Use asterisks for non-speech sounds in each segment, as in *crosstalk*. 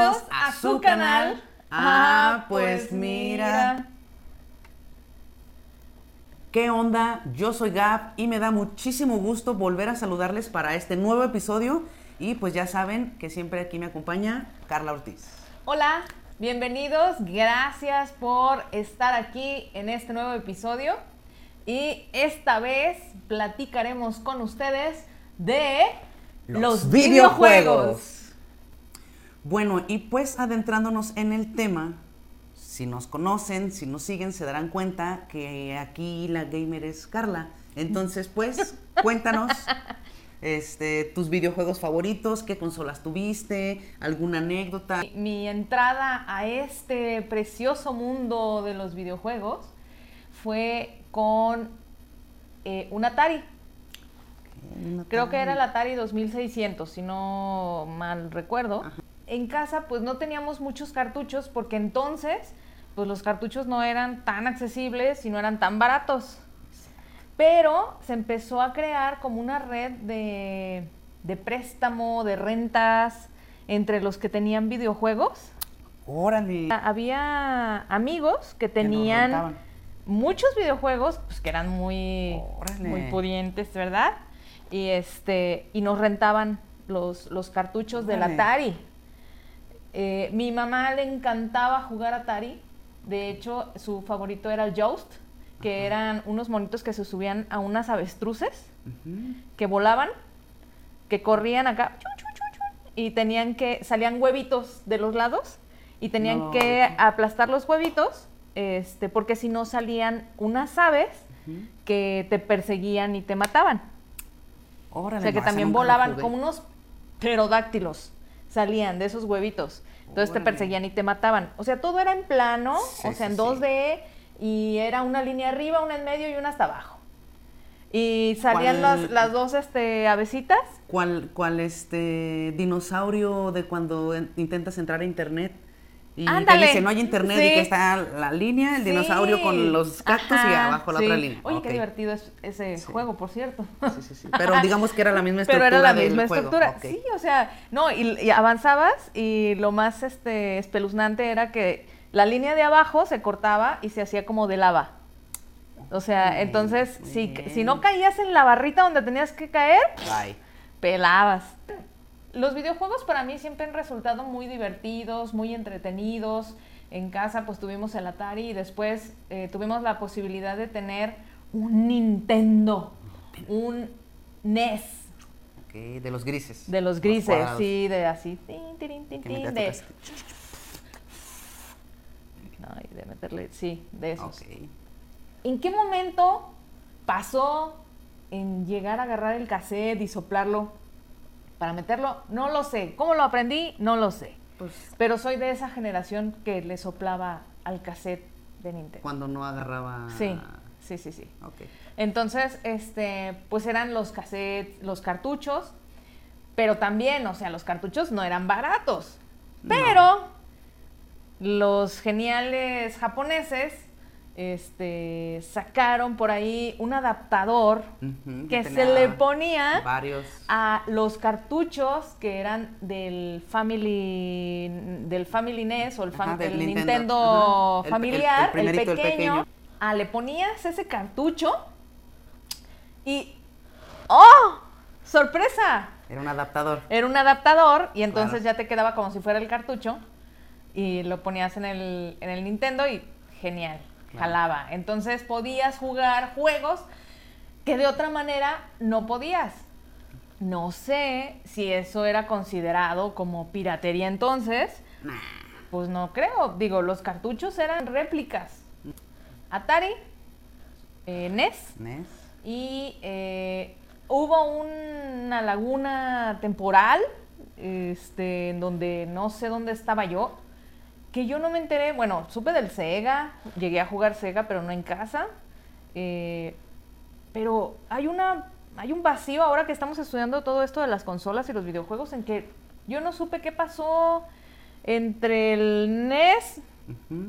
Bienvenidos a su canal. Ah, pues mira. ¿Qué onda? Yo soy Gab y me da muchísimo gusto volver a saludarles para este nuevo episodio. Y pues ya saben que siempre aquí me acompaña Carla Ortiz. Hola, bienvenidos. Gracias por estar aquí en este nuevo episodio. Y esta vez platicaremos con ustedes de los, videojuegos. Bueno, y pues adentrándonos en el tema, si nos conocen, si nos siguen, se darán cuenta que aquí la gamer es Carla. Entonces, pues, *laughs* cuéntanos este, tus videojuegos favoritos, qué consolas tuviste, alguna anécdota. Mi entrada a este precioso mundo de los videojuegos fue con eh, un Atari. Creo que era el Atari 2600, si no mal recuerdo en casa pues no teníamos muchos cartuchos porque entonces pues los cartuchos no eran tan accesibles y no eran tan baratos. Pero se empezó a crear como una red de, préstamo, de rentas entre los que tenían videojuegos. Órale. Había amigos que tenían muchos videojuegos, pues que eran muy, muy pudientes, ¿verdad? Y este, y nos rentaban los, los cartuchos del Atari. Eh, mi mamá le encantaba jugar Atari. De hecho, su favorito era el Joust, que eran unos monitos que se subían a unas avestruces, que volaban, que corrían acá, y tenían que, salían huevitos de los lados, y tenían que aplastar los huevitos, este, porque si no salían unas aves que te perseguían y te mataban. o sea, que también volaban como unos pterodáctilos salían de esos huevitos. Entonces te perseguían y te mataban. O sea, todo era en plano, o sea, en 2D, y era una línea arriba, una en medio y una hasta abajo. Y salían las, las, dos este, avecitas. ¿Cuál, ¿Cuál este dinosaurio de cuando intentas entrar a internet? Y Ándale. dice, no hay internet y que está la línea, el dinosaurio con los cactus y abajo la otra línea. Oye, qué divertido es ese juego, por cierto. Sí, sí, sí. Pero digamos que era la misma estructura. *laughs* Pero era la misma estructura. Sí, o sea, no, y, avanzabas y lo más este espeluznante era que la línea de abajo se cortaba y se hacía como de lava. O sea, entonces, si, si no caías en la barrita donde tenías que caer, pelabas los videojuegos para mí siempre han resultado muy divertidos, muy entretenidos. En casa pues tuvimos el Atari y después eh, tuvimos la posibilidad de tener un Nintendo, un NES. de los grises. De los grises, sí, de así. de, de meterle, sí, de esos. ¿En qué momento pasó en llegar a agarrar el cassette y soplarlo? Para meterlo, no lo sé. ¿Cómo lo aprendí? No lo sé. Pues, Pero soy de esa generación que le soplaba al cassette de Nintendo. Cuando no agarraba. Sí, sí, sí, sí. Okay. Entonces, este, pues eran los cassettes, los cartuchos, pero también, o sea, los cartuchos no eran baratos. Pero los geniales japoneses este, sacaron por ahí un adaptador que, se le ponía a los cartuchos que eran del Family del Family NES o el, Nintendo, familiar, el, pequeño. Ah, le ponías ese cartucho y ¡oh! ¡Sorpresa! Era un adaptador. Era un adaptador y entonces ya te quedaba como si fuera el cartucho y lo ponías en el, en el Nintendo y genial jalaba. Entonces podías jugar juegos que de otra manera no podías. No sé si eso era considerado como piratería entonces. Pues no creo. Digo, los cartuchos eran réplicas. Atari, eh, NES. NES. Y eh, hubo una laguna temporal este, en donde no sé dónde estaba yo que yo no me enteré, bueno, supe del Sega, llegué a jugar Sega, pero no en casa. Eh, pero hay una hay un vacío ahora que estamos estudiando todo esto de las consolas y los videojuegos en que yo no supe qué pasó entre el NES,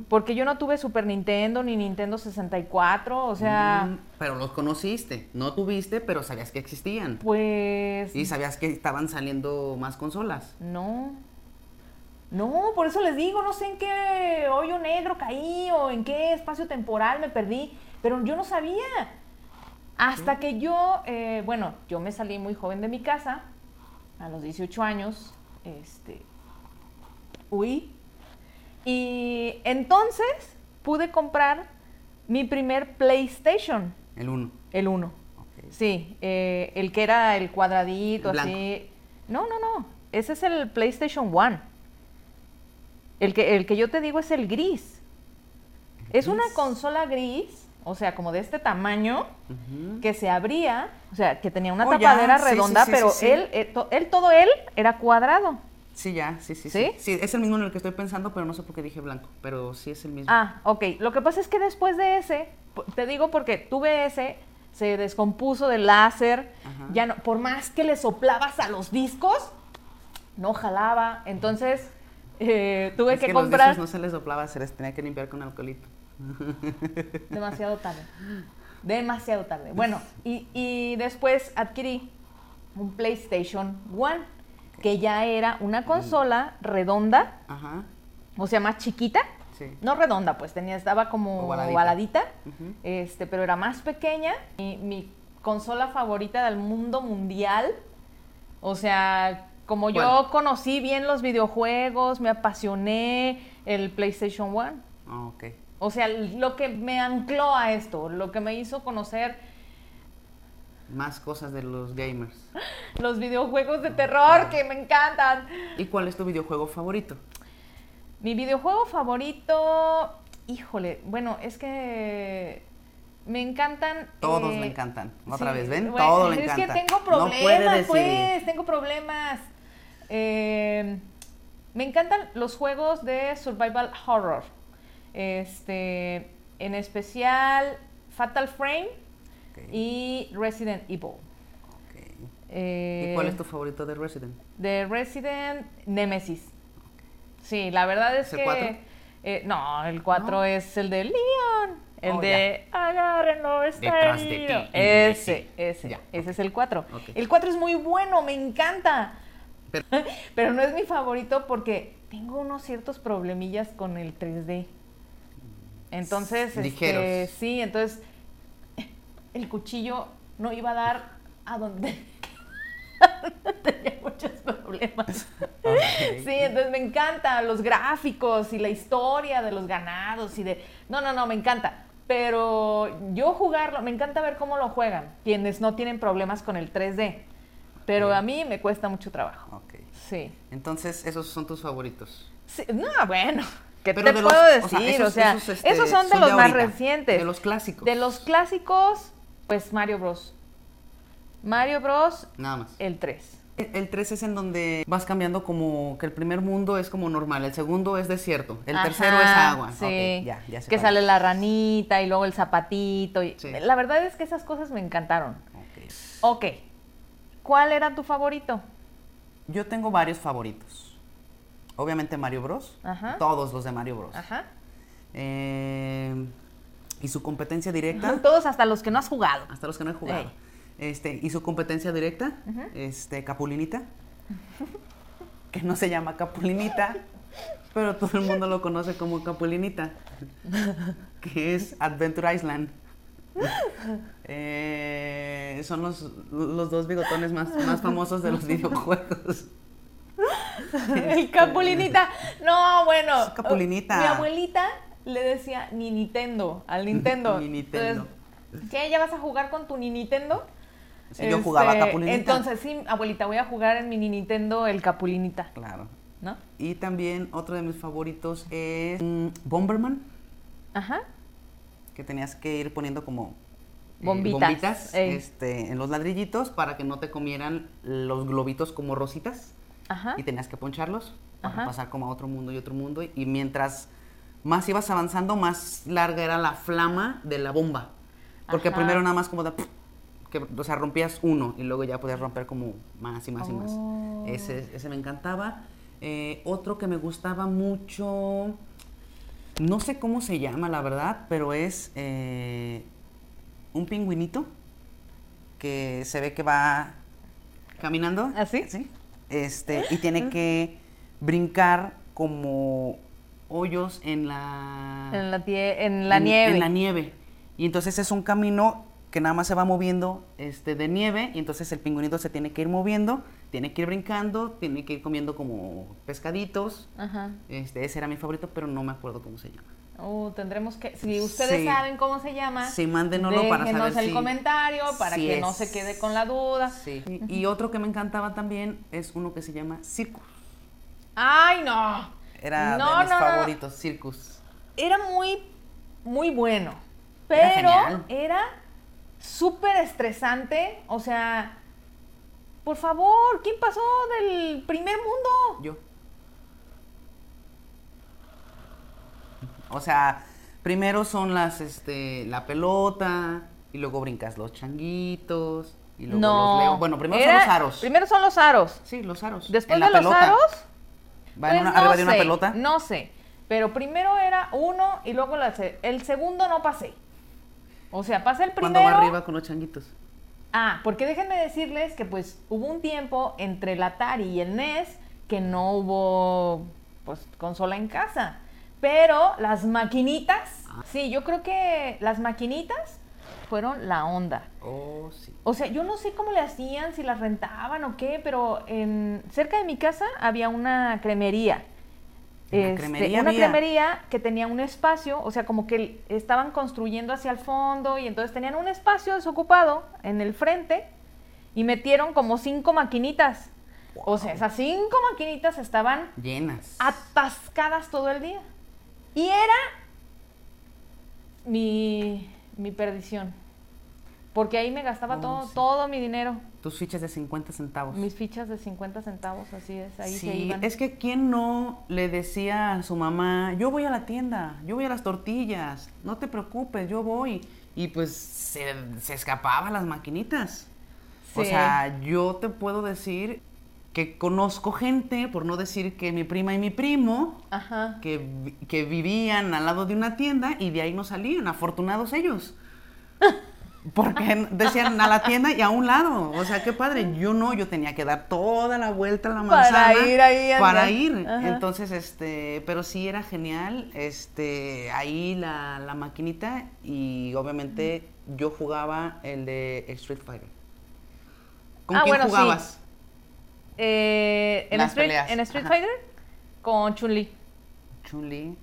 porque yo no tuve Super Nintendo ni Nintendo 64, o sea... Mm, pero los conociste, no tuviste, pero sabías que existían. Pues... Y sabías que estaban saliendo más consolas. No. No, por eso les digo, no sé en qué hoyo negro caí o en qué espacio temporal me perdí, pero yo no sabía. Hasta que yo, eh, bueno, yo me salí muy joven de mi casa, a los 18 años, este, huí. Y entonces pude comprar mi primer PlayStation. El 1. El 1. Sí, eh, el que era el cuadradito, así. No, no, no. Ese es el PlayStation 1. El que, el que yo te digo es el gris. Es una consola gris, o sea, como de este tamaño, que se abría, o sea, que tenía una oh, tapadera redonda, pero él, eh, él, todo él era cuadrado. Sí, ya, sí, sí, sí, sí. es el mismo en el que estoy pensando, pero no sé por qué dije blanco, pero sí es el mismo. Ah, ok. Lo que pasa es que después de ese, te digo porque tuve ese, se descompuso del láser, ya no, por más que le soplabas a los discos, no jalaba, entonces eh, tuve que, comprar. Los no se les soplaba, se les tenía que limpiar con alcoholito. *laughs* Demasiado tarde. Demasiado tarde. Bueno, y, después adquirí un PlayStation One, que ya era una consola redonda, o sea, más chiquita. No redonda, pues tenía, estaba como ovaladita, este, pero era más pequeña. Mi consola favorita del mundo mundial. O sea, como yo conocí bien los videojuegos, me apasioné el PlayStation One. Ah, ok. O sea, lo que me ancló a esto, lo que me hizo conocer más cosas de los gamers. *gasps* Los videojuegos de terror que me encantan. ¿Y cuál es tu videojuego favorito? Mi videojuego favorito, híjole, bueno, es que me encantan. Todos me encantan. Otra vez, ¿ven? Todo le encanta. Es que tengo problemas, pues, tengo problemas. Eh, me encantan los juegos de survival horror. Este, en especial Fatal Frame y Resident Evil. ¿Y cuál es tu favorito de Resident? De Resident Nemesis. Sí, la verdad es que... 4? Eh, no, el 4 es el de Leon. El oh, de agárrenlo, está herido. Ese, ese. Ese es el 4. El 4 es muy bueno, me encanta. *laughs* Pero, no es mi favorito porque tengo unos ciertos problemillas con el 3D. Entonces, este, sí, entonces *laughs* el cuchillo no iba a dar a donde *laughs* tenía muchos problemas. Sí, entonces me encanta los gráficos y la historia de los ganados y de... No, no, no, me encanta. Pero yo jugarlo, me encanta ver cómo lo juegan, quienes no tienen problemas con el 3D. Pero a mí me cuesta mucho trabajo. Ok. Sí. Entonces, esos son tus favoritos. Sí, no, bueno. ¿Qué te puedo decir? O sea, esos, este, son de los más recientes. De los clásicos. De los clásicos, pues Mario Bros. Mario Bros. Nada más. El 3. El 3 es en donde vas cambiando como que el primer mundo es como normal, el segundo es desierto, el tercero es agua. Sí, ya, ya que sale la ranita y luego el zapatito. Y... La verdad es que esas cosas me encantaron. Ok. Ok. ¿Cuál era tu favorito? Yo tengo varios favoritos. Obviamente Mario Bros. Ajá. Todos los de Mario Bros. Ajá. Eh, y su competencia directa. *laughs* Todos hasta los que no has jugado. Hasta los que no he jugado. Este, y su competencia directa, este, Capulinita. *laughs* que no se llama Capulinita, pero todo el mundo lo conoce como Capulinita. que es Adventure Island. *laughs* Eh, son los, dos bigotones más, más famosos de los videojuegos. *laughs* El Capulinita. No, bueno. Capulinita. Mi abuelita le decía ni Nintendo al Nintendo. *laughs* ni Nintendo. ¿Qué? ¿Ya vas a jugar con tu ni Nintendo? Sí, yo jugaba este, Capulinita. Entonces, sí, abuelita, voy a jugar en mi Nintendo el Capulinita. Claro. ¿No? Y también otro de mis favoritos es mm, Bomberman. Ajá que tenías que ir poniendo como eh, bombitas, este, en los ladrillitos para que no te comieran los globitos como rositas. Ajá. Y tenías que poncharlos para pasar como a otro mundo y otro mundo. Y mientras más ibas avanzando, más larga era la flama de la bomba. Porque primero nada más como de... Que, o sea, rompías uno y luego ya podías romper como más y más y más. Oh. Ese, ese me encantaba. Eh, otro que me gustaba mucho no sé cómo se llama, la verdad, pero es eh, un pingüinito que se ve que va caminando. ¿Así? ¿Ah, sí. Este, y tiene que brincar como hoyos en la... En la, en la nieve. En la nieve. Y entonces es un camino que nada más se va moviendo este, de nieve y entonces el pingüinito se tiene que ir moviendo, tiene que ir brincando, tiene que ir comiendo como pescaditos. Ajá. Este, ese era mi favorito, pero no me acuerdo cómo se llama. Oh, tendremos que, si ustedes saben cómo se llama, sí, mándenoslo para saber el comentario para que no se quede con la duda. Sí. Y, otro que me encantaba también es uno que se llama Circus. Ay, no. Era de mis favoritos, Circus. Era muy, muy bueno, pero era súper estresante, o sea, por favor, ¿quién pasó del primer mundo? Yo. O sea, primero son las, este, la pelota, y luego brincas los changuitos, y luego los leos. Bueno, primero son los aros. Primero son los aros. Sí, los aros. Después de los aros. ¿Va pues arriba de una pelota? No sé. Pero primero era uno y luego la, el segundo no pasé. O sea, pasa el primero. ¿Cuándo va arriba con los changuitos? Ah, porque déjenme decirles que pues hubo un tiempo entre el Atari y el NES que no hubo pues consola en casa. Pero las maquinitas, ah. sí, yo creo que las maquinitas fueron la onda. Oh, sí. O sea, yo no sé cómo le hacían, si las rentaban o qué, pero en, cerca de mi casa había una cremería. Una, este, cremería, una cremería que tenía un espacio, o sea, como que estaban construyendo hacia el fondo y entonces tenían un espacio desocupado en el frente y metieron como cinco maquinitas. O sea, esas cinco maquinitas estaban llenas, atascadas todo el día. Y era mi, mi perdición. Porque ahí me gastaba oh, todo, todo mi dinero. Tus fichas de 50 centavos. Mis fichas de 50 centavos, así es, ahí se iban. Es que quién no le decía a su mamá, yo voy a la tienda, yo voy a las tortillas, no te preocupes, yo voy. Y pues se, se escapaban las maquinitas. O sea, yo te puedo decir que conozco gente, por no decir que mi prima y mi primo, Que, que, vivían al lado de una tienda y de ahí no salían, afortunados ellos. *laughs* Porque decían a la tienda y a un lado. O sea, qué padre. Yo no, yo tenía que dar toda la vuelta a la manzana. Para ir ahí. Para ir. Entonces, este, pero sí era genial. Este, ahí la, la maquinita y obviamente yo jugaba el de Street Fighter. ¿Con ah, quién jugabas? Eh, en, Street, en Street Fighter con Chun-Li. Chun-Li.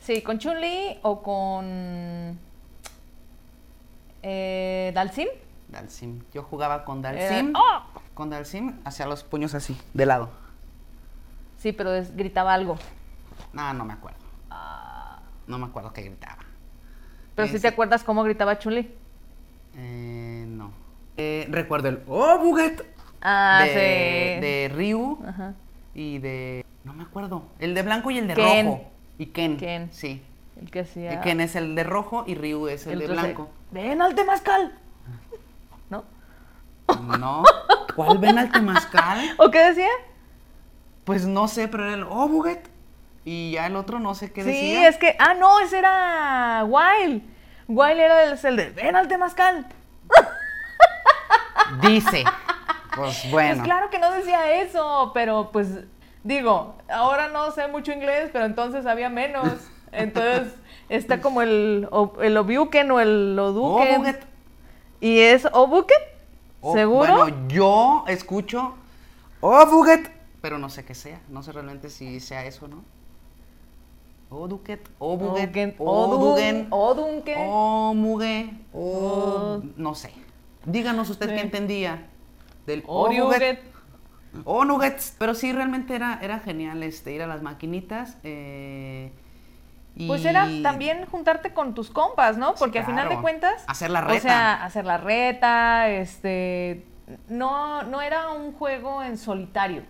Sí, con Chun-Li o con eh, Dalsim. Dalsim. Yo jugaba con Dalsim. ¡Oh! Con Dalsim hacia los puños así, de lado. Sí, pero gritaba algo. No, no me acuerdo. Ah. No me acuerdo qué gritaba. Pero si te este acuerdas cómo gritaba Chun-Li. Eh, no. Eh, recuerdo el ¡Oh, Buget! Ah, de, sí. De Ryu y de... No me acuerdo. El de blanco y el de rojo. Y Ken. Ken. Sí. El que hacía... Ken es el de rojo y Ryu es el, de blanco. ¡Ven al temazcal! ¿No? No. *laughs* ¿Cuál ven al temazcal? *laughs* ¿O qué decía? Pues no sé, pero era el ¡Oh, Buget! Y ya el otro no sé qué decía. Sí, es que... Ah, no, ese era Wild. Wild era el, el de ¡Ven al temazcal! *laughs* Dice. Pues, pues bueno. Pues claro que no decía eso, pero pues digo, ahora no sé mucho inglés, pero entonces había menos. Entonces está como el, el Obuken o el Oduken. ¿Y es Obuket? ¿Seguro? Bueno, yo escucho Obuket, pero no sé qué sea. No sé realmente si sea eso, ¿no? Oduket, Obuget, Odugen, Odunke, Omuge, o... no sé. Díganos usted qué entendía del o Nuggets. O Nuggets. Pero sí, realmente era, era genial este, ir a las maquinitas. Eh, Pues era también juntarte con tus compas, ¿no? Porque al final de cuentas. Hacer la reta. O sea, hacer la reta, este. No, no era un juego en solitario.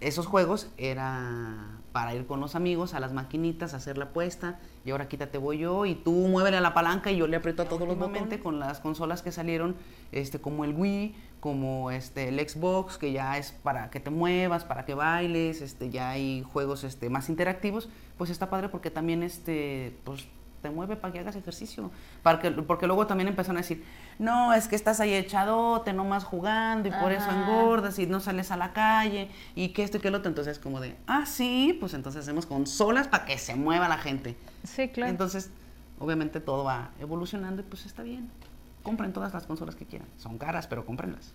Esos juegos era para ir con los amigos a las maquinitas, hacer la apuesta, y ahora quítate voy yo, y tú muévele la palanca y yo le aprieto a todos los botones con las consolas que salieron, este, como el Wii, como este, el Xbox, que ya es para que te muevas, para que bailes, este, ya hay juegos este, más interactivos, pues está padre porque también este, pues, te mueve para que hagas ejercicio. Para que, porque luego también empezaron a decir, no, es que estás ahí echadote, nomás jugando y por eso engordas y no sales a la calle y que esto y que lo otro. Entonces, como de, ah, sí, pues entonces hacemos consolas para que se mueva la gente. Sí, claro. Entonces, obviamente todo va evolucionando y pues está bien. Compren todas las consolas que quieran. Son caras, pero cómprenlas.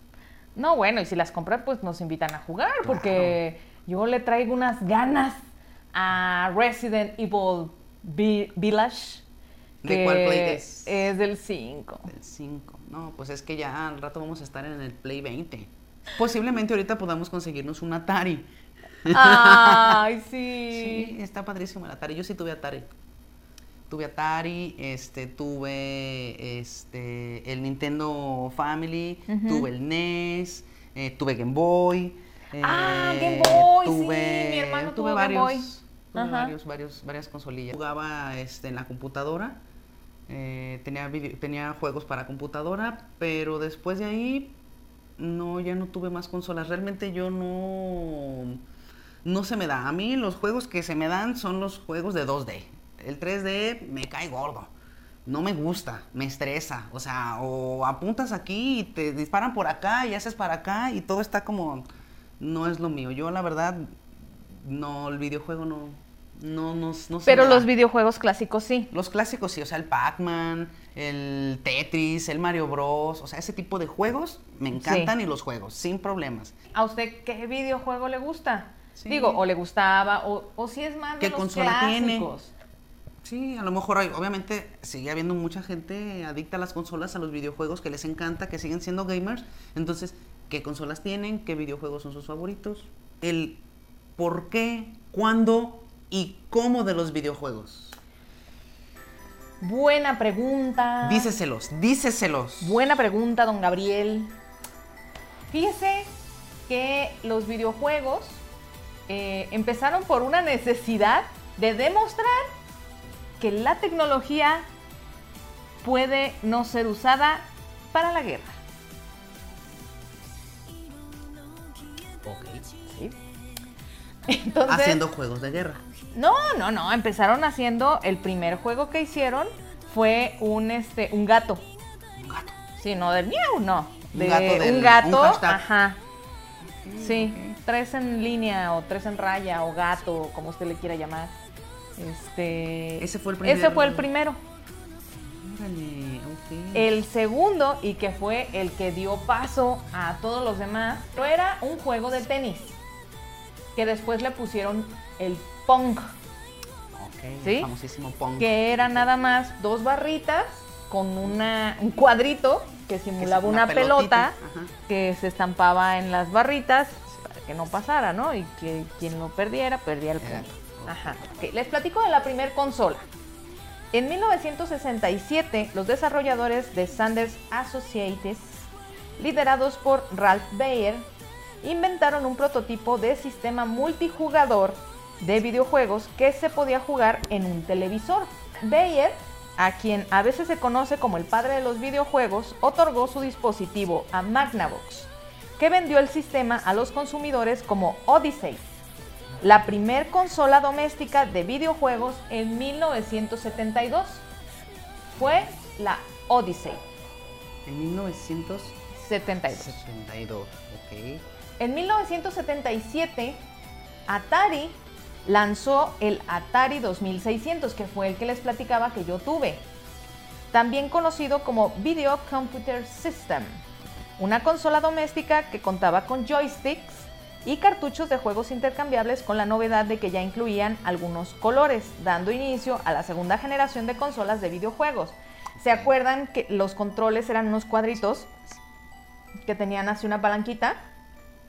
No, bueno, y si las compran, pues nos invitan a jugar, porque yo le traigo unas ganas a Resident Evil Village. ¿De cuál Play es? Es del 5. Del 5. No, pues es que ya al rato vamos a estar en el Play 20. Posiblemente ahorita podamos conseguirnos un Atari. Ay, *laughs* sí. Sí, está padrísimo el Atari. Yo sí tuve Atari. Tuve Atari, este, tuve este, el Nintendo Family, tuve el NES, eh, tuve Game Boy. ah, Game Boy, tuve, sí, mi hermano tuve varios, Game Boy. Tuve varios, varios, varias consolillas. Jugaba este, en la computadora, eh, tenía, tenía juegos para computadora, pero después de ahí, no, ya no tuve más consolas. Realmente yo no, no se me da. A mí los juegos que se me dan son los juegos de 2D el 3D me cae gordo. No me gusta, me estresa. O sea, o apuntas aquí y te disparan por acá y haces para acá y todo está como. No es lo mío. Yo, la verdad, no, el videojuego no. No, no, no Pero los videojuegos clásicos sí. Los clásicos sí, o sea, el Pac-Man, el Tetris, el Mario Bros. O sea, ese tipo de juegos me encantan y los juegos, sin problemas. ¿A usted qué videojuego le gusta? Digo, o le gustaba, o, o si es más de los consola clásicos. Sí, a lo mejor hay, obviamente sigue habiendo mucha gente adicta a las consolas, a los videojuegos, que les encanta, que siguen siendo gamers. Entonces, ¿qué consolas tienen? ¿Qué videojuegos son sus favoritos? El por qué, cuándo y cómo de los videojuegos. Buena pregunta. Díceselos, díceselos. Buena pregunta, don Gabriel. Fíjese que los videojuegos eh, empezaron por una necesidad de demostrar que la tecnología puede no ser usada para la guerra. Haciendo juegos de guerra. No, no, no. Empezaron haciendo el primer juego que hicieron fue un este un gato. Un gato. Sí, no del miau, no. un gato. un gato. ajá. Sí, tres en línea o tres en raya o gato, como usted le quiera llamar. Este, ese fue el primero. Ese fue el primero. El segundo, y que fue el que dio paso a todos los demás, era un juego de tenis. Que después le pusieron el Pong. ¿Sí? famosísimo Pong. Que era nada más dos barritas con una, un cuadrito que simulaba una, pelota que se estampaba en las barritas para que no pasara, ¿no? Y que quien lo perdiera, perdía el punto. Ajá. Les platico de la primer consola. En 1967, los desarrolladores de Sanders Associates, liderados por Ralph Baer, inventaron un prototipo de sistema multijugador de videojuegos que se podía jugar en un televisor. Bayer, a quien a veces se conoce como el padre de los videojuegos, otorgó su dispositivo a Magnavox, que vendió el sistema a los consumidores como Odyssey la primer consola doméstica de videojuegos en 1972 fue la Odyssey. En 1972. 72, ok. En 1977, Atari lanzó el Atari 2600, que fue el que les platicaba que yo tuve. También conocido como Video Computer System. Una consola doméstica que contaba con joysticks y cartuchos de juegos intercambiables con la novedad de que ya incluían algunos colores, dando inicio a la segunda generación de consolas de videojuegos. ¿Se acuerdan que los controles eran unos cuadritos que tenían así una palanquita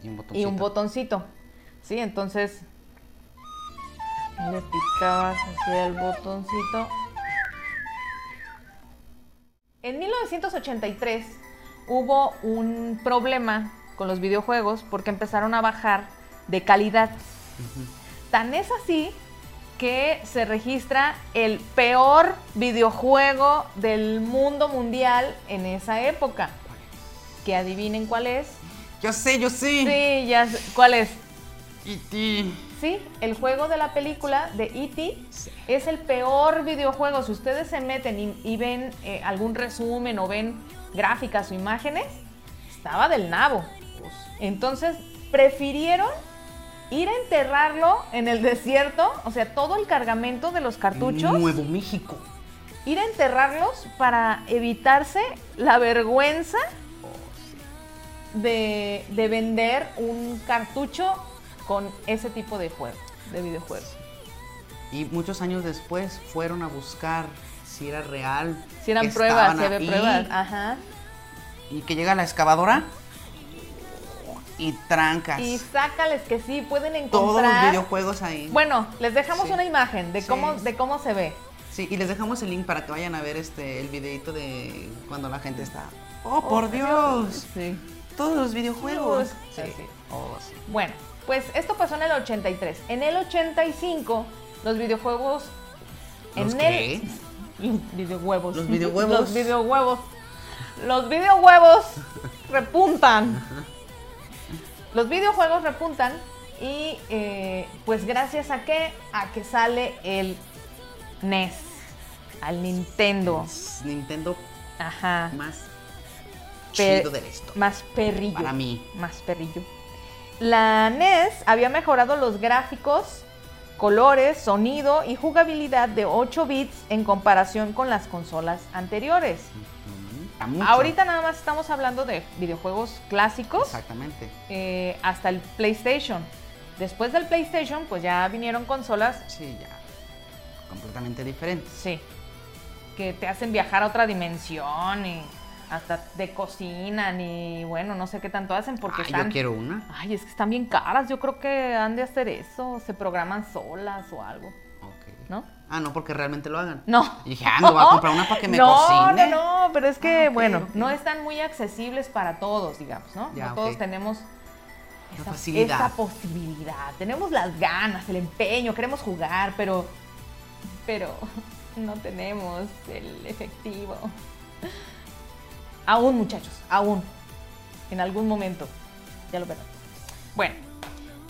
y un botoncito? Sí, entonces le picabas hacia el botoncito. En 1983 hubo un problema con los videojuegos porque empezaron a bajar de calidad. Tan es así que se registra el peor videojuego del mundo mundial en esa época. Que adivinen cuál es. Yo sé, yo sé. Sí, ya sé. ¿Cuál es? E.T. Sí, el juego de la película de E.T. es el peor videojuego. Si ustedes se meten y, ven eh, algún resumen o ven gráficas o imágenes, estaba del nabo. Entonces, prefirieron ir a enterrarlo en el desierto, o sea, todo el cargamento de los cartuchos. Nuevo México. Ir a enterrarlos para evitarse la vergüenza de, vender un cartucho con ese tipo de juego, de videojuegos. Y muchos años después fueron a buscar si era real. Si eran pruebas, si había pruebas. Ajá. Y que llega la excavadora y trancas. Y sácales que sí, pueden encontrar. Todos los videojuegos ahí. Bueno, les dejamos una imagen de cómo, de cómo se ve. Sí, y les dejamos el link para que vayan a ver este el videito de cuando la gente está. ¡Oh, por oh, Dios! Sí. Todos los videojuegos. Sí. Oh, sí. Bueno, pues esto pasó en el 83. En el 85, los videojuegos. ¿Los en qué? el. Videojuegos. Los videojuegos. *laughs* Los videojuegos. Los videojuegos repuntan. Los videojuegos repuntan y eh, pues gracias a qué? A que sale el NES, al Nintendo. Nintendo Ajá. más chido de esto. Más perrillo. Para mí. Más perrillo. La NES había mejorado los gráficos, colores, sonido y jugabilidad de 8 bits en comparación con las consolas anteriores. Ahorita nada más estamos hablando de videojuegos clásicos. Exactamente. Eh, hasta el PlayStation. Después del PlayStation, pues ya vinieron consolas. Sí, ya. Completamente diferentes. Sí. Que te hacen viajar a otra dimensión y hasta de cocina ni bueno, no sé qué tanto hacen porque están. Yo quiero una. Ay, es que están bien caras. Yo creo que han de hacer eso. Se programan solas o algo. Ok. ¿No? Ah, no, porque realmente lo hagan. No. Y dije, ah, me voy a comprar una para que me cocine. *laughs* No, no, no, pero es que, ah, bueno, no están muy accesibles para todos, digamos, ¿no? no todos tenemos esa, esa, posibilidad. Tenemos las ganas, el empeño, queremos jugar, pero, pero *laughs* no tenemos el efectivo. Aún, muchachos, aún. En algún momento. Ya lo verán. Bueno,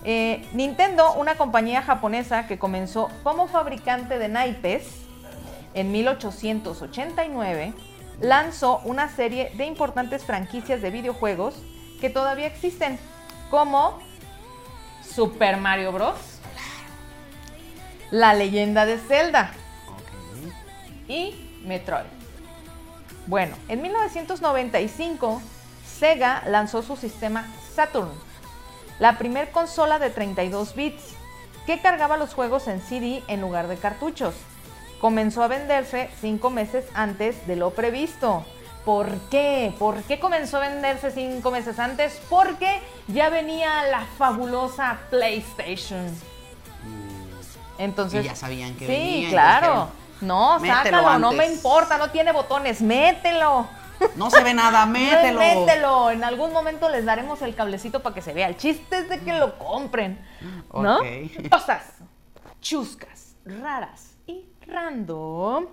eh, Nintendo, una compañía japonesa que comenzó como fabricante de naipes en 1889, lanzó una serie de importantes franquicias de videojuegos que todavía existen, como Super Mario Bros., La leyenda de Zelda y Metroid. Bueno, en 1995, Sega lanzó su sistema Saturn, la primer consola de 32 bits que cargaba los juegos en CD en lugar de cartuchos. Comenzó a venderse cinco meses antes de lo previsto. ¿Por qué? ¿Por qué comenzó a venderse cinco meses antes? Porque ya venía la fabulosa PlayStation. Mm. Entonces. Y ya sabían que venía. Sí, claro. No, sácalo, no me importa, no tiene botones, mételo. No se ve nada, *laughs* mételo. mételo. En algún momento les daremos el cablecito para que se vea. El chiste es de que lo compren. ¿No? *laughs* Cosas chuscas, raras y random.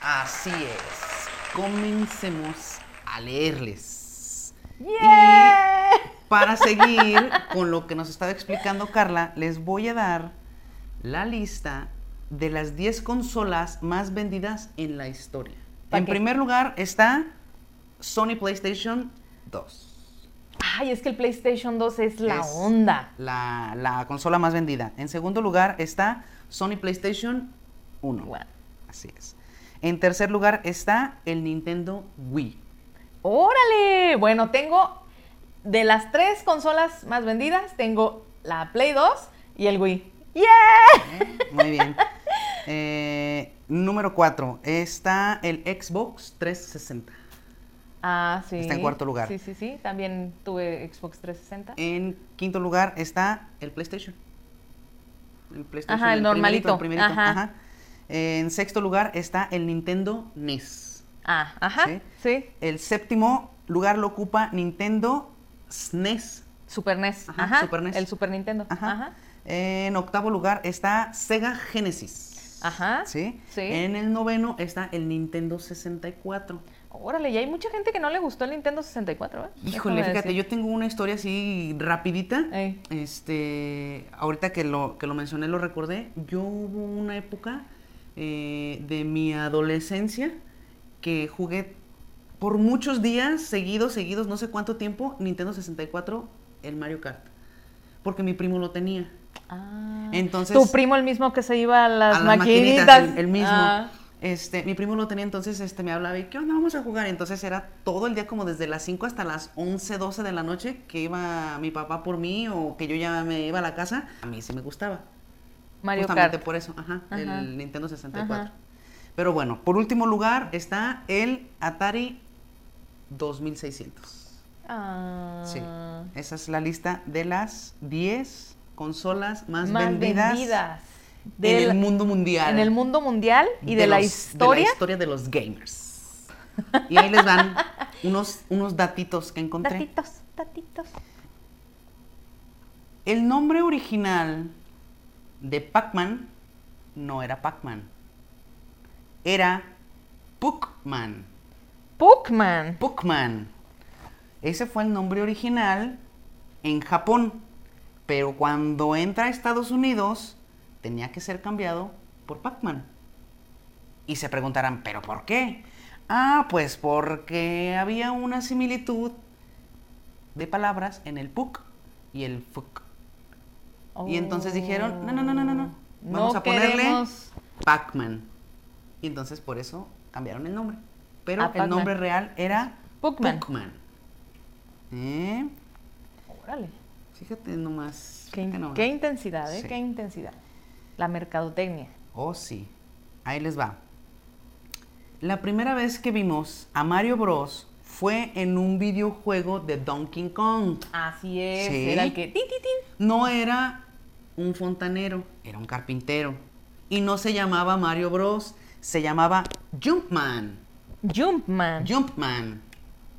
Así es. Comencemos a leerles. Yeah. para *laughs* seguir con lo que nos estaba explicando Carla, les voy a dar la lista de las 10 consolas más vendidas en la historia. En primer lugar está Sony PlayStation 2. Ay, es que el PlayStation 2 es la onda. La, consola más vendida. En segundo lugar está Sony PlayStation 1. Así es. En tercer lugar está el Nintendo Wii. ¡Órale! Bueno, tengo de las tres consolas más vendidas, tengo la Play 2 y el Wii. ¡Yeah! Muy bien. Eh, número 4 está el Xbox 360. Ah, sí. Está en cuarto lugar. Sí, sí, sí. También tuve Xbox 360. En quinto lugar está el PlayStation. El PlayStation. Ajá, el, normalito. Ajá. En sexto lugar está el Nintendo NES. Ah, ajá. ¿Sí? El séptimo lugar lo ocupa Nintendo SNES. Super NES. Ajá, Super NES. El Super Nintendo. Ajá. En octavo lugar está Sega Genesis. Ajá. ¿Sí? En el noveno está el Nintendo 64. Órale, y hay mucha gente que no le gustó el Nintendo 64, ¿eh? Híjole, fíjate, yo tengo una historia así rapidita. Este, ahorita que lo, que lo mencioné, lo recordé. Yo hubo una época eh, de mi adolescencia que jugué por muchos días, seguidos, seguidos, no sé cuánto tiempo, Nintendo 64, el Mario Kart. Porque mi primo lo tenía. Ah. Entonces. Tu primo el mismo que se iba a las, maquinitas. el, mismo. Ah. Este, mi primo lo tenía, entonces este, me hablaba y, ¿qué onda? Vamos a jugar. Entonces era todo el día como desde las 5 hasta las 11, 12 de la noche que iba mi papá por mí o que yo ya me iba a la casa. A mí sí me gustaba. Mario Justamente por eso, ajá, el Nintendo 64. Pero bueno, por último lugar está el Atari 2600. Ah. Sí, esa es la lista de las 10 consolas más, vendidas en el mundo mundial. En el mundo mundial y de, la historia. De la historia de los gamers. Y ahí les dan *laughs* unos, unos datitos que encontré. Datitos, datitos. El nombre original de Pac-Man no era Pac-Man. Era Puckman. Puckman. Puckman. Ese fue el nombre original en Japón. Pero cuando entra a Estados Unidos, tenía que ser cambiado por Pac-Man. Y se preguntarán, ¿pero por qué? Ah, pues porque había una similitud de palabras en el Puck y el Fuck. Y entonces dijeron, no, no, no, no, no, no. Vamos a ponerle Pac-Man. Y entonces por eso cambiaron el nombre. Pero el nombre real era Puckman. ¿Eh? Órale. Fíjate nomás. Qué, qué intensidad, ¿eh? Qué intensidad la mercadotecnia. Oh, sí. Ahí les va. La primera vez que vimos a Mario Bros fue en un videojuego de Donkey Kong. Así es, era el que... No era un fontanero, era un carpintero. Y no se llamaba Mario Bros, se llamaba Jumpman. Jumpman. Jumpman.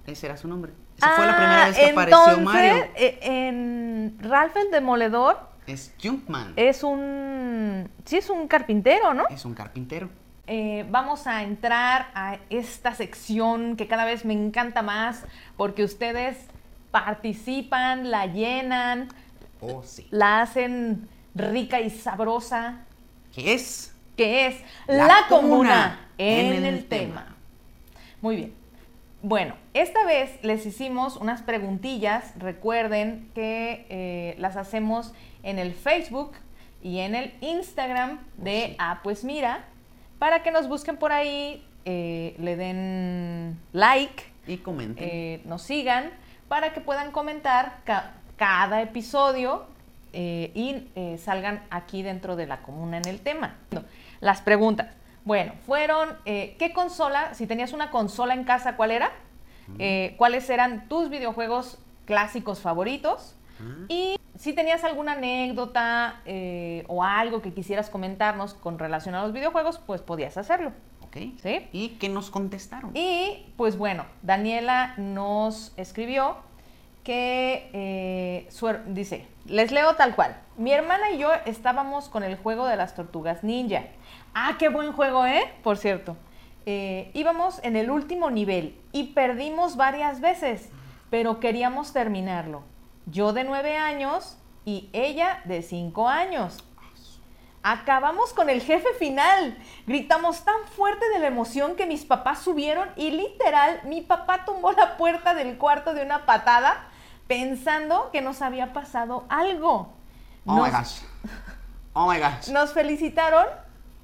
Ese era su nombre. Esa fue la primera vez que ah, apareció Mario. Eh, en Ralph el Demoledor es Jumpman. Es un. Sí, es un carpintero, ¿no? Es un carpintero. Eh, vamos a entrar a esta sección que cada vez me encanta más porque ustedes participan, la llenan, oh, sí. la hacen rica y sabrosa. ¿Qué es? ¿Qué es? La, comuna, en, el, tema. Muy bien. Bueno, esta vez les hicimos unas preguntillas. Recuerden que eh, las hacemos en el Facebook y en el Instagram de Ah, pues mira, para que nos busquen por ahí, eh, le den like y comenten. Eh, nos sigan para que puedan comentar cada episodio y salgan aquí dentro de la comuna en el tema. Las preguntas. Bueno, fueron, eh, ¿qué consola, si tenías una consola en casa, cuál era? Eh, ¿Cuáles eran tus videojuegos clásicos favoritos? Y si tenías alguna anécdota eh, o algo que quisieras comentarnos con relación a los videojuegos, pues podías hacerlo. Ok. ¿Sí? ¿Y qué nos contestaron? Y pues bueno, Daniela nos escribió que dice, les leo tal cual. Mi hermana y yo estábamos con el juego de las tortugas ninja. Ah, qué buen juego, ¿eh? Por cierto. Eh, íbamos en el último nivel y perdimos varias veces, pero queríamos terminarlo. Yo de nueve años y ella de cinco años. Acabamos con el jefe final. Gritamos tan fuerte de la emoción que mis papás subieron y literal mi papá tumbó la puerta del cuarto de una patada pensando que nos había pasado algo. oh my gosh. Oh my gosh. *laughs* Nos felicitaron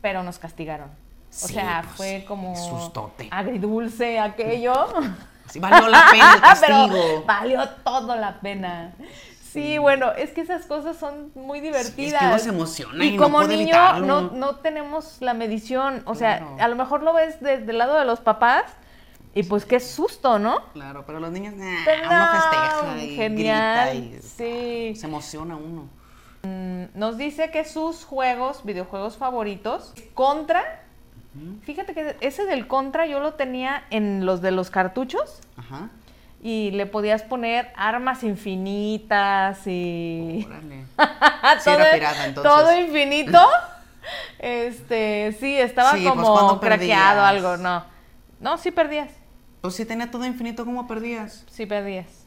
pero nos castigaron. o sea, pues, fue como sustote. agridulce aquello. *laughs* Sí, valió la pena el *laughs* castigo. valió todo la pena. Sí, bueno, es que esas cosas son muy divertidas. es que se emociona y, como no niño no, no, tenemos la medición. O sea, a lo mejor lo ves desde el lado de los papás y pues qué susto, ¿no? Claro, pero los niños, nah, uno festeja y genial, grita y sí. se emociona uno. Mm, nos dice que sus juegos, videojuegos favoritos, Contra. Fíjate que ese del Contra yo lo tenía en los de los cartuchos. Ajá. Y le podías poner armas infinitas y. Órale. *laughs* todo, pirata, entonces. todo infinito. *laughs* este, sí, estaba pues, como craqueado algo, no. No, sí perdías. Pues si tenía todo infinito, ¿cómo perdías? Sí perdías.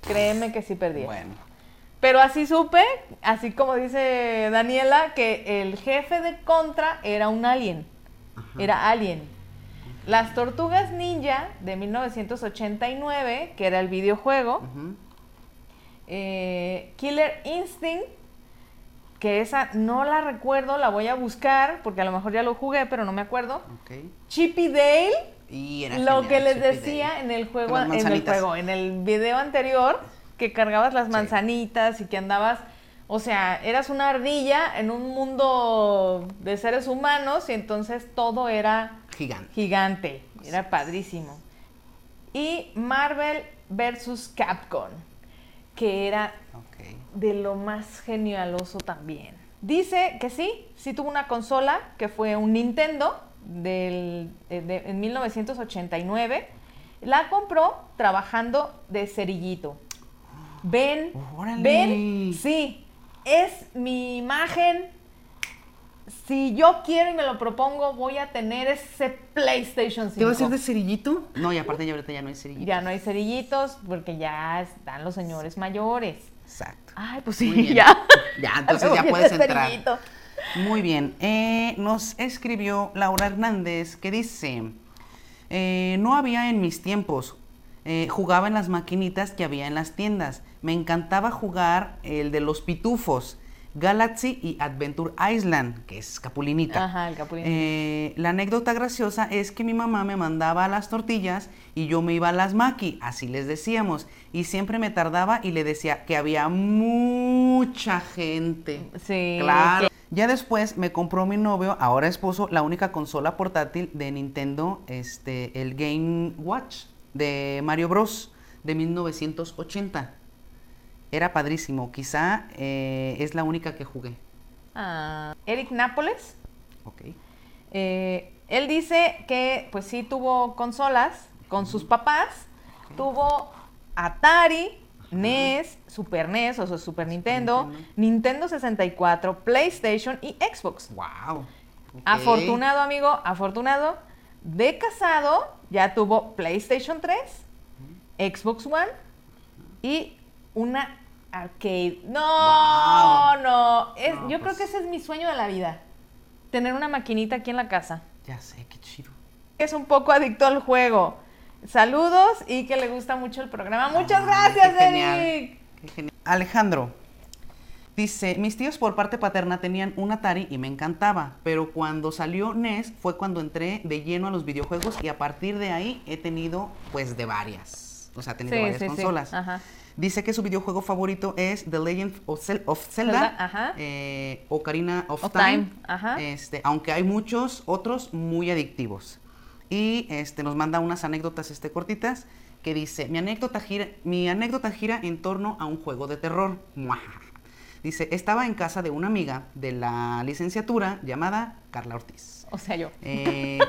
Créeme que sí perdías. Bueno. Pero así supe, así como dice Daniela, que el jefe de Contra era un alien. Era alien. Las Tortugas Ninja de 1989, que era el videojuego. Eh, Killer Instinct, que esa no la recuerdo, la voy a buscar, porque a lo mejor ya lo jugué, pero no me acuerdo. Chippy Dale. Lo que les decía en el juego, en el juego, en el video anterior que cargabas las manzanitas y que andabas, o sea, eras una ardilla en un mundo de seres humanos y entonces todo era gigante. Gigante, era padrísimo. Y Marvel versus Capcom, que era de lo más genialoso también. Dice que sí, sí tuvo una consola que fue un Nintendo del, eh, en 1989. La compró trabajando de cerillito. Ven, ven, sí, es mi imagen. Si yo quiero y me lo propongo, voy a tener ese PlayStation 5. ¿Te va a ser de cerillito? No, y aparte ya ahorita ya no hay cerillitos. Ya no hay cerillitos porque ya están los señores mayores. Exacto. Ay, pues sí, ya. Ya, entonces ya *laughs* puedes entrar. Muy bien. Eh, nos escribió Laura Hernández que dice, eh, no había en mis tiempos, eh, jugaba en las maquinitas que había en las tiendas. Me encantaba jugar el de los pitufos. Galaxy y Adventure Island, que es Capulinita. Ajá, el Capulinita. Eh, la anécdota graciosa es que mi mamá me mandaba a las tortillas y yo me iba a las maqui, así les decíamos, y siempre me tardaba y le decía que había mucha gente. Sí. Claro. Ya después me compró mi novio, ahora esposo, la única consola portátil de Nintendo, este, el Game Watch de Mario Bros. de 1980. Era padrísimo. Quizá eh, es la única que jugué. Ah, Eric Nápoles. Ok. Eh, él dice que pues sí tuvo consolas con sus papás. Tuvo Atari, NES, Super NES, o sea, Super Nintendo, Nintendo, 64, PlayStation y Xbox. ¡Wow! Afortunado, amigo, afortunado. De casado, ya tuvo PlayStation 3, Xbox One y una arcade. No, no. Es, yo creo pues que ese es mi sueño de la vida. Tener una maquinita aquí en la casa. Ya sé, qué chido. Es un poco adicto al juego. Saludos y que le gusta mucho el programa. Muchas gracias, Eric. Qué genial. Alejandro dice, mis tíos por parte paterna tenían un Atari y me encantaba, pero cuando salió NES fue cuando entré de lleno a los videojuegos y a partir de ahí he tenido pues de varias, o sea, he tenido varias consolas. Ajá. Dice que su videojuego favorito es The Legend of, Zelda, eh, Ocarina of, Time, Este, aunque hay muchos otros muy adictivos. Y este, nos manda unas anécdotas este, cortitas que dice, mi anécdota, gira, mi anécdota gira en torno a un juego de terror. Dice, estaba en casa de una amiga de la licenciatura llamada Carla Ortiz. O sea, yo. Eh, *laughs*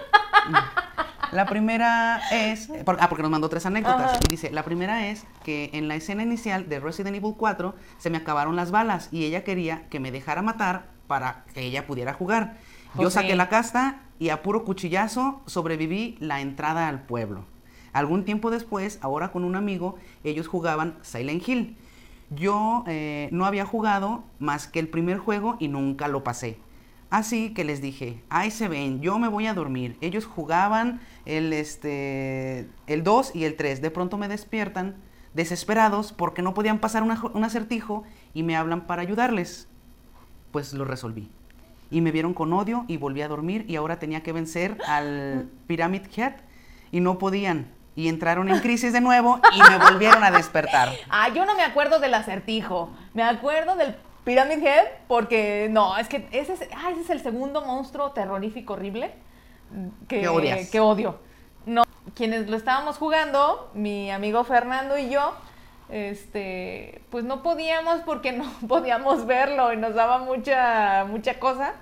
La primera es, ah, porque nos mandó tres anécdotas. Y dice, la primera es que en la escena inicial de Resident Evil 4 se me acabaron las balas y ella quería que me dejara matar para que ella pudiera jugar. Yo saqué la casta y a puro cuchillazo sobreviví la entrada al pueblo. Algún tiempo después, ahora con un amigo, ellos jugaban Silent Hill. Yo eh, no había jugado más que el primer juego y nunca lo pasé. Así que les dije, ahí se ven, yo me voy a dormir. Ellos jugaban el, este, el 2 y el 3. De pronto me despiertan desesperados porque no podían pasar un acertijo y me hablan para ayudarles. Pues lo resolví. Y me vieron con odio y volví a dormir y ahora tenía que vencer al Pyramid Head y no podían. Y entraron en crisis de nuevo y me volvieron a despertar. *laughs* Ah, yo no me acuerdo del acertijo. Me acuerdo del Pyramid Head, porque no, es que ese es, ah, ese es el segundo monstruo terrorífico horrible que, que odio. No, quienes lo estábamos jugando, mi amigo Fernando y yo, este, pues no podíamos porque no *laughs* podíamos verlo y nos daba mucha, mucha cosa.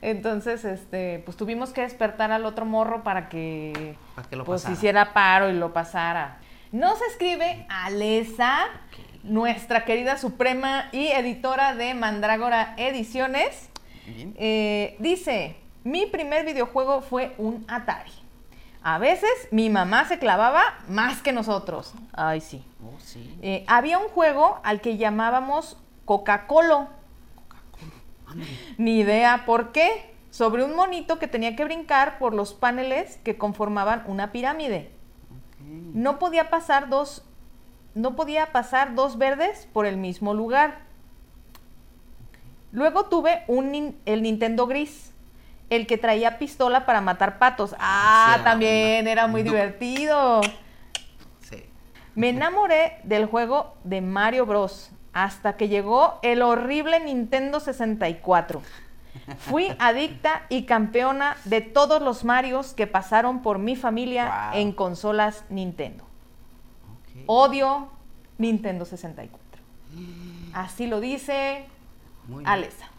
Entonces, este, pues tuvimos que despertar al otro morro para que, lo pues, hiciera paro y lo pasara. Nos escribe Alesa nuestra querida Suprema y editora de Mandrágora Ediciones. Eh, dice, mi primer videojuego fue un Atari. A veces mi mamá se clavaba más que nosotros. Ay, sí. Oh, sí. Eh, había un juego al que llamábamos Coca-Cola. Ni idea por qué. Sobre un monito que tenía que brincar por los paneles que conformaban una pirámide. No podía pasar dos, no podía pasar dos verdes por el mismo lugar. Luego tuve un, el Nintendo gris, el que traía pistola para matar patos. Ah, también era muy divertido. Sí. Me enamoré del juego de Mario Bros. hasta que llegó el horrible Nintendo 64. Fui *laughs* adicta y campeona de todos los Marios que pasaron por mi familia en consolas Nintendo. Odio Nintendo 64. *gasps* Así lo dice Muy Alesa.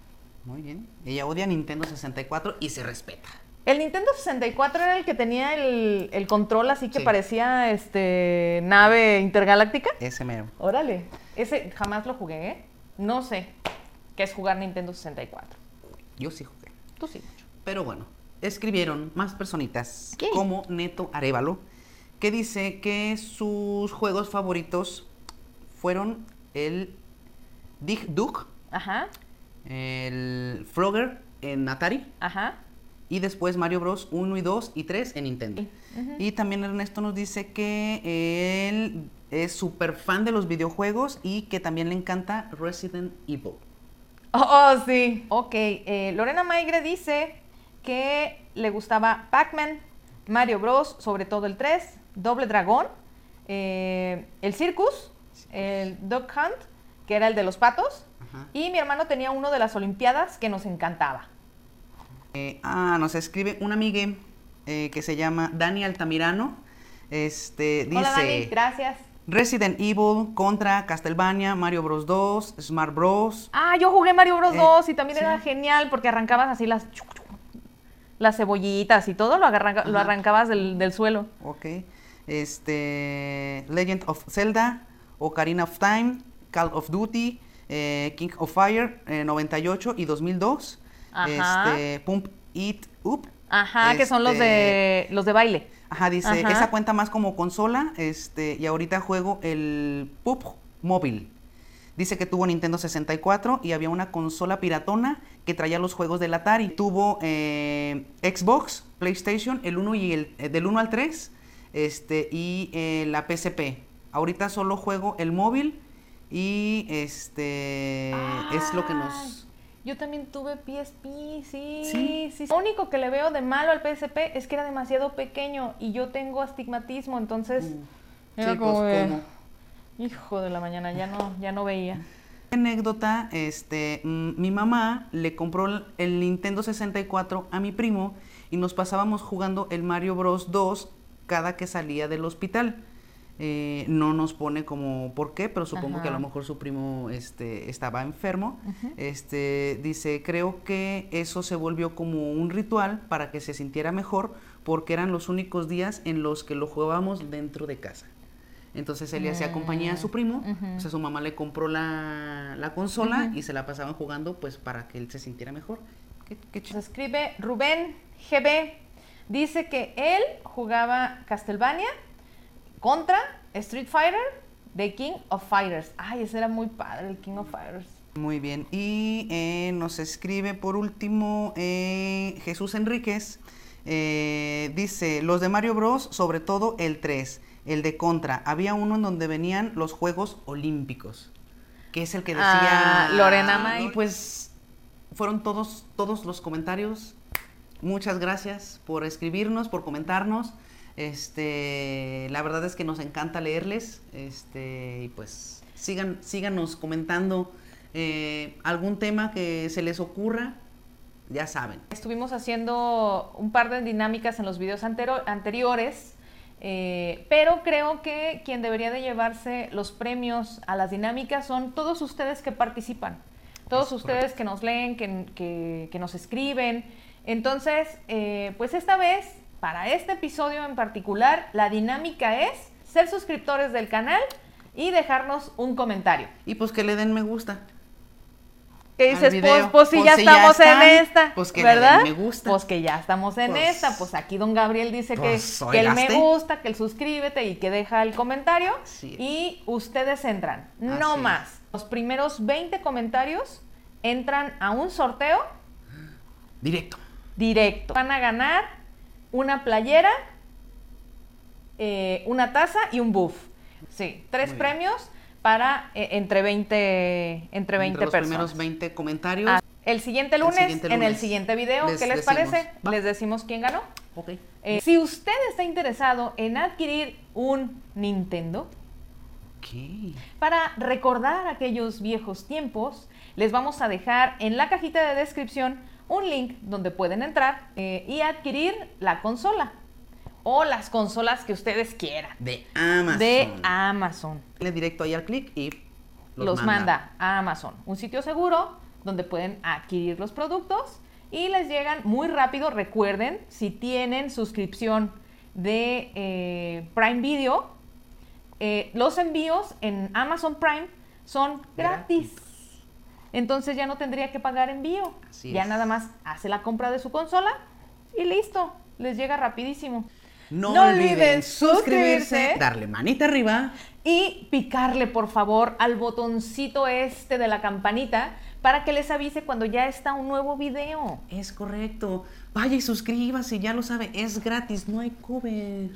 Muy bien. Ella odia Nintendo 64 y se respeta. El Nintendo 64 era el que tenía el, control así que parecía este nave intergaláctica. Ese mero. Órale. Ese jamás lo jugué, ¿eh? No sé qué es jugar Nintendo 64. Yo sí jugué. Tú sí. Pero bueno, escribieron más personitas como Neto Arevalo, que dice que sus juegos favoritos fueron el Dig Dug, Ajá. El Frogger en Atari. Ajá. Y después Mario Bros. 1 y 2 y 3 en Nintendo. Y también Ernesto nos dice que él es súper fan de los videojuegos y que también le encanta Resident Evil. Oh, sí. Ok. Eh, Lorena Maigre dice que le gustaba Pac-Man, Mario Bros, sobre todo el 3, Doble Dragón, eh, el Circus, el Dog Hunt, que era el de los patos, y mi hermano tenía uno de las Olimpiadas que nos encantaba. Eh, ah, nos escribe una amiga que se llama Dani Altamirano. Este, dice, Hola Dani, gracias. Resident Evil, Contra, Castlevania, Mario Bros 2, Smart Bros. Ah, yo jugué Mario Bros 2 eh, y también era genial porque arrancabas así las las cebollitas y todo lo, lo arrancabas del, suelo. Ok. Este, Legend of Zelda, Ocarina of Time, Call of Duty, eh, King of Fire, 98 eh, y 2002. Ajá. Este, Pump It Up. Ajá, que son los de este, los de baile. Ajá, dice, esa cuenta más como consola, este, y ahorita juego el PUP móvil. Dice que tuvo Nintendo 64 y había una consola piratona que traía los juegos del Atari. Tuvo eh, Xbox, PlayStation, el 1 y el eh, del 1 al 3, este, y eh, la PSP. Ahorita solo juego el móvil y este es lo que nos yo también tuve PSP, sí, sí, sí, Lo único que le veo de malo al PSP es que era demasiado pequeño y yo tengo astigmatismo, entonces mm. era como pues, hijo de la mañana, ya no, ya no veía. Anécdota, este, mi mamá le compró el Nintendo 64 a mi primo y nos pasábamos jugando el Mario Bros 2 cada que salía del hospital. Eh, no nos pone como por qué, pero supongo que a lo mejor su primo este, estaba enfermo. este, dice, creo que eso se volvió como un ritual para que se sintiera mejor porque eran los únicos días en los que lo jugábamos dentro de casa. Entonces él le hacía compañía a su primo, o sea, su mamá le compró la, la consola y se la pasaban jugando pues para que él se sintiera mejor. ¿Qué, se escribe Rubén GB, dice que él jugaba Castlevania contra Street Fighter, The King of Fighters. Ay, ese era muy padre, el King of Fighters. Muy bien. Y eh, nos escribe por último eh, Jesús Enríquez. Eh, dice, los de Mario Bros, sobre todo el 3, el de Contra. Había uno en donde venían los Juegos Olímpicos, que es el que decía... Ah, Lorena May. Pues fueron todos, todos los comentarios. Muchas gracias por escribirnos, por comentarnos. Este, la verdad es que nos encanta leerles. Este, y pues sigan, síganos comentando eh, algún tema que se les ocurra. Ya saben. Estuvimos haciendo un par de dinámicas en los videos anteriores, eh, pero creo que quien debería de llevarse los premios a las dinámicas son todos ustedes que participan, todos ustedes que nos leen, que, que, nos escriben. Entonces, eh, pues esta vez para este episodio en particular, la dinámica es ser suscriptores del canal y dejarnos un comentario. Y pues que le den me gusta. que dices, pues, pues, si ya estamos en esta, pues que ¿verdad? Me gusta. Pues que ya estamos en pues esta. Pues aquí don Gabriel dice que, que él me gusta, que él suscríbete y que deja el comentario. Y ustedes entran, no más. Los primeros 20 comentarios entran a un sorteo. Directo. Directo. Van a ganar una playera, eh, una taza y un buff. Sí, tres premios para eh, entre 20, entre 20 los primeros 20 comentarios. Ah, el, siguiente lunes, en el siguiente video, ¿qué les parece? Les decimos quién ganó. Okay. Eh, si usted está interesado en adquirir un Nintendo, para recordar aquellos viejos tiempos, les vamos a dejar en la cajita de descripción un link donde pueden entrar eh, y adquirir la consola o las consolas que ustedes quieran. De Amazon. De Amazon. Le directo ahí al clic y los, manda. a Amazon. Un sitio seguro donde pueden adquirir los productos y les llegan muy rápido. Recuerden, si tienen suscripción de eh, Prime Video, eh, los envíos en Amazon Prime son gratis. Entonces ya no tendría que pagar envío. ya nada más hace la compra de su consola y listo. Les llega rapidísimo. No, olviden suscribirse, darle manita arriba y picarle por favor al botoncito este de la campanita para que les avise cuando ya está un nuevo video. Es correcto. Vaya y suscríbase, ya lo sabe, es gratis, no hay cover.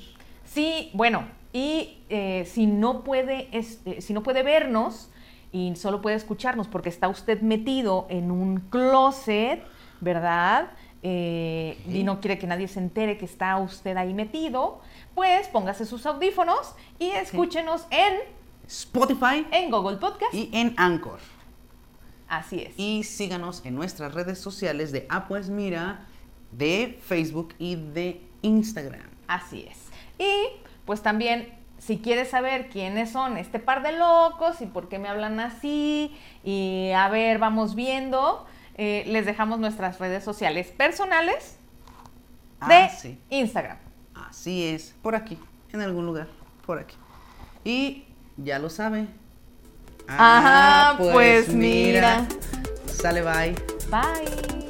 Sí, bueno, y eh, si, no puede, este, si no puede vernos y solo puede escucharnos porque está usted metido en un closet, ¿verdad? Eh, y no quiere que nadie se entere que está usted ahí metido, pues póngase sus audífonos y escúchenos en Spotify, en Google Podcast y en Anchor. Así es. Y síganos en nuestras redes sociales de Ah Pues Mira, de Facebook y de Instagram. Así es. Y pues también si quieres saber quiénes son este par de locos y por qué me hablan así, y a ver, vamos viendo, eh, les dejamos nuestras redes sociales personales de ah, Instagram. Así es, por aquí, en algún lugar, por aquí. Y ya lo sabe. Ajá, ah, pues, pues mira. Sale, bye. Bye.